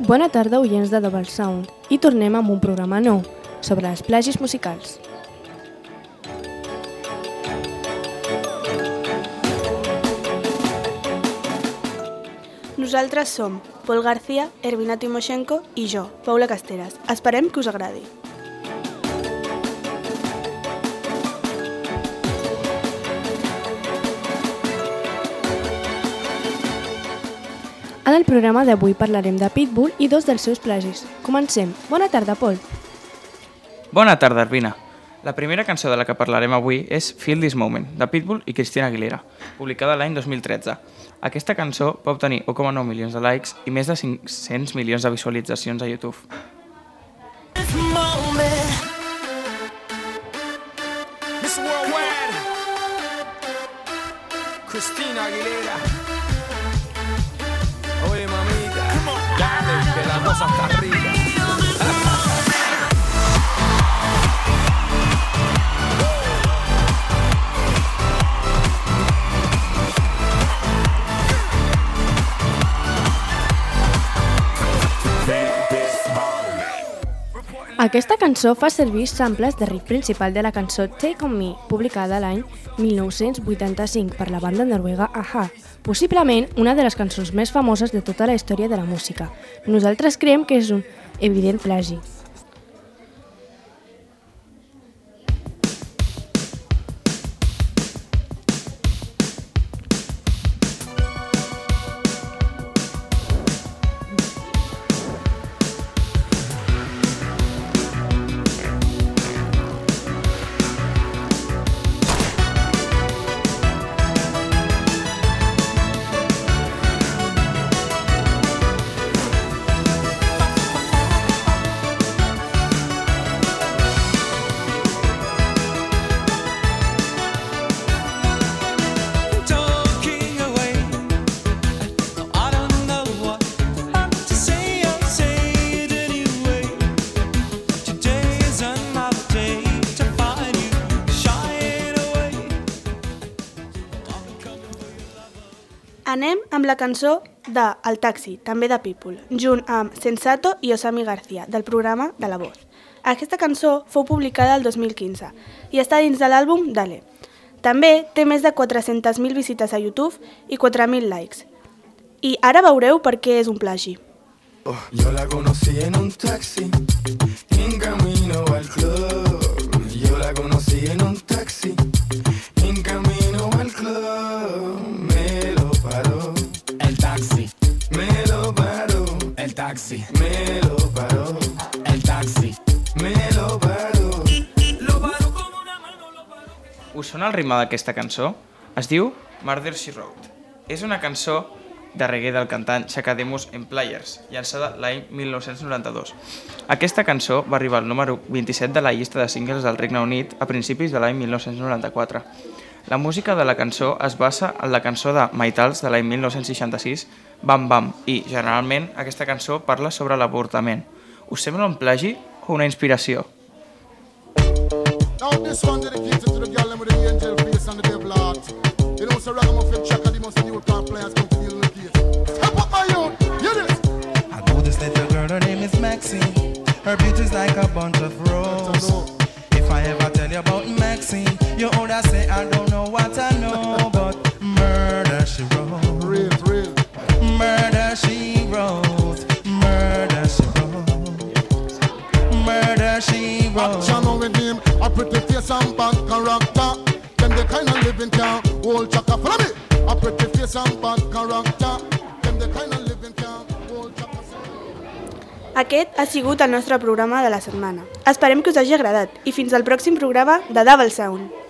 Bona tarda, oients de Double Sound. I tornem amb un programa nou, sobre els plagis musicals. Nosaltres som Pol García, Ervina Timoshenko i jo, Paula Casteras. Esperem que us agradi. En el programa d'avui parlarem de Pitbull i dos dels seus plagis. Comencem. Bona tarda, Pol. Bona tarda, Arvina. La primera cançó de la que parlarem avui és Feel This Moment, de Pitbull i Christina Aguilera, publicada l'any 2013. Aquesta cançó va obtenir 1,9 milions de likes i més de 500 milions de visualitzacions a YouTube. this moment. Miss Worldwide. Cristina Aguilera. Dale, Aquesta cançó fa servir samples de riff principal de la cançó Take On Me, publicada l'any 1985 per la banda noruega Aha, possiblement una de les cançons més famoses de tota la història de la música. Nosaltres creiem que és un evident plagi. Anem amb la cançó de El Taxi, també de People, junt amb Sensato i Osami García, del programa de La Voz. Aquesta cançó fou publicada el 2015 i està dins de l'àlbum Dale. També té més de 400.000 visites a YouTube i 4.000 likes. I ara veureu per què és un plagi. Yo la conocí en un taxi, Us sona el ritme d'aquesta cançó? Es diu Murder She Wrote. És una cançó de reggae del cantant Chakademus en Players, llançada l'any 1992. Aquesta cançó va arribar al número 27 de la llista de singles del Regne Unit a principis de l'any 1994. La música de la cançó es basa en la cançó de Maitals de l'any 1966, Bam Bam, i generalment aquesta cançó parla sobre l'avortament. Us sembla un plagi o una inspiració? Now this one dedicated to the girl with the angel face and the devil heart. You know, so ragamuffin chaka, the most new car players come to deal with the case. Step up my youth, hear this. I know this little girl, her name is Maxine. Her beauty's like a bunch of roses. And bad character. Them the kind of living can hold chaka. Follow me. A pretty face and bad character. Them the kind of living can hold chaka. Aquest ha sigut el nostre programa de la setmana. Esperem que us hagi agradat i fins al pròxim programa de Double Sound.